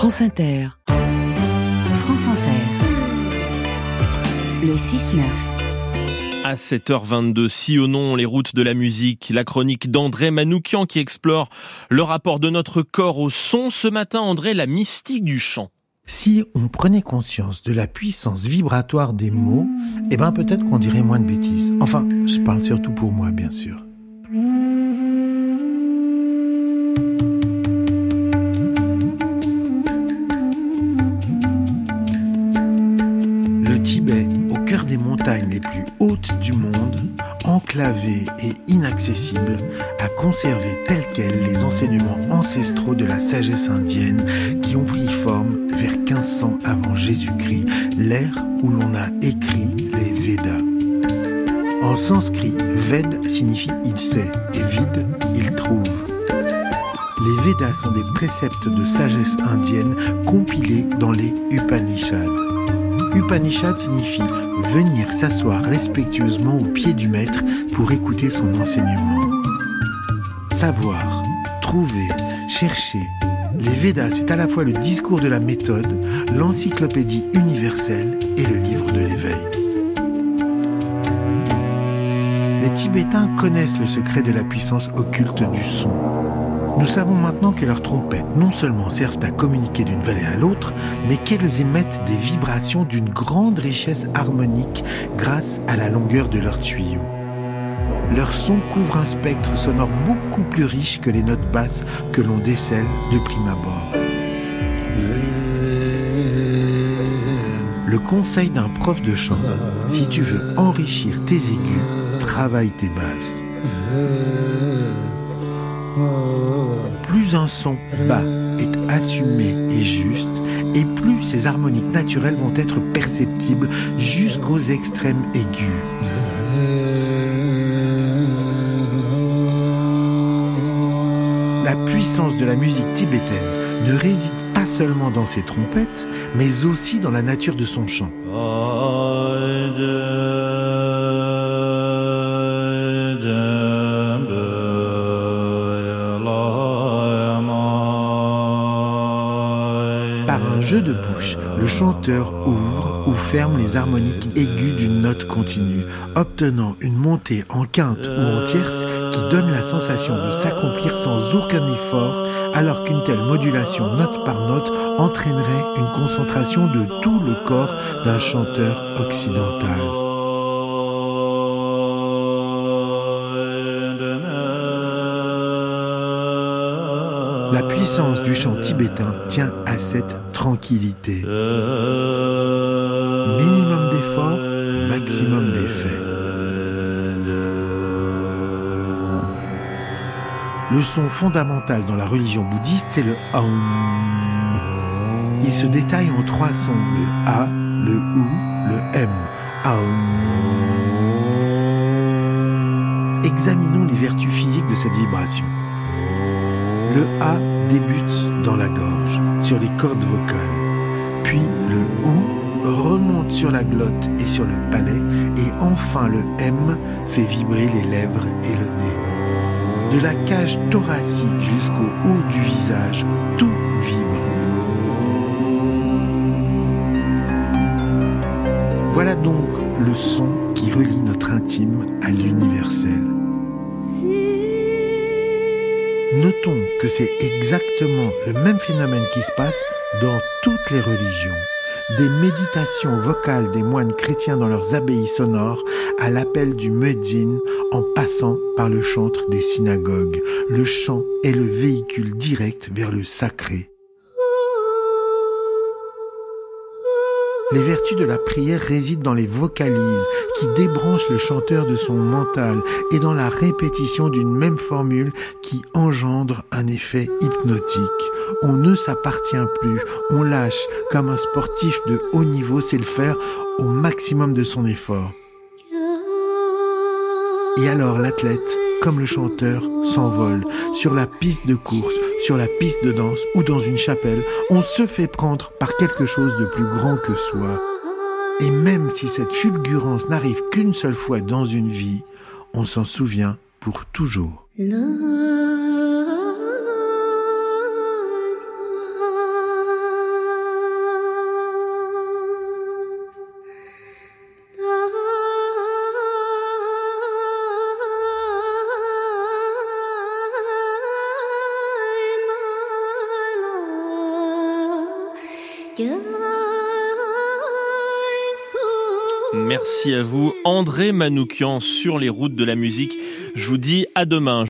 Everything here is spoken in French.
France Inter. France Inter. Le 6-9. À 7h22, sillonnons les routes de la musique, la chronique d'André Manoukian qui explore le rapport de notre corps au son. Ce matin, André, la mystique du chant. Si on prenait conscience de la puissance vibratoire des mots, eh ben peut-être qu'on dirait moins de bêtises. Enfin, je parle surtout pour moi, bien sûr. Plus hautes du monde, enclavé et inaccessible, a conservé tels quels les enseignements ancestraux de la sagesse indienne qui ont pris forme vers 1500 avant Jésus-Christ, l'ère où l'on a écrit les Védas. En sanskrit, Ved signifie il sait et vide, il trouve. Les Védas sont des préceptes de sagesse indienne compilés dans les Upanishads. Upanishad signifie venir s'asseoir respectueusement au pied du maître pour écouter son enseignement. Savoir, trouver, chercher. Les Védas, c'est à la fois le discours de la méthode, l'encyclopédie universelle et le livre de l'éveil. Les Tibétains connaissent le secret de la puissance occulte du son. Nous savons maintenant que leurs trompettes non seulement servent à communiquer d'une vallée à l'autre, mais qu'elles émettent des vibrations d'une grande richesse harmonique grâce à la longueur de leurs tuyaux. Leur son couvre un spectre sonore beaucoup plus riche que les notes basses que l'on décèle de prime abord. Le conseil d'un prof de chant, si tu veux enrichir tes aigus, travaille tes basses. Plus un son bas est assumé et juste, et plus ses harmoniques naturelles vont être perceptibles jusqu'aux extrêmes aigus. La puissance de la musique tibétaine ne réside pas seulement dans ses trompettes, mais aussi dans la nature de son chant. Jeu de bouche, le chanteur ouvre ou ferme les harmoniques aiguës d'une note continue, obtenant une montée en quinte ou en tierce qui donne la sensation de s'accomplir sans aucun effort, alors qu'une telle modulation note par note entraînerait une concentration de tout le corps d'un chanteur occidental. La puissance du chant tibétain tient à cette tranquillité. Minimum d'effort, maximum d'effet. Le son fondamental dans la religion bouddhiste, c'est le Aum. Il se détaille en trois sons, le A, le OU, le M. Aum. Examinons les vertus physiques de cette vibration. Le A débute dans la gorge, sur les cordes vocales. Puis le OU remonte sur la glotte et sur le palais. Et enfin le M fait vibrer les lèvres et le nez. De la cage thoracique jusqu'au haut du visage, tout vibre. Voilà donc le son qui relie notre intime à l'universel. Que c'est exactement le même phénomène qui se passe dans toutes les religions. Des méditations vocales des moines chrétiens dans leurs abbayes sonores à l'appel du muezzin en passant par le chantre des synagogues. Le chant est le véhicule direct vers le sacré. Les vertus de la prière résident dans les vocalises qui débranchent le chanteur de son mental et dans la répétition d'une même formule qui engendre un effet hypnotique. On ne s'appartient plus, on lâche comme un sportif de haut niveau sait le faire au maximum de son effort. Et alors l'athlète, comme le chanteur, s'envole sur la piste de course, sur la piste de danse ou dans une chapelle. On se fait prendre par quelque chose de plus grand que soi. Et même si cette fulgurance n'arrive qu'une seule fois dans une vie, on s'en souvient pour toujours. Merci à vous, André Manoukian, sur les routes de la musique. Je vous dis à demain.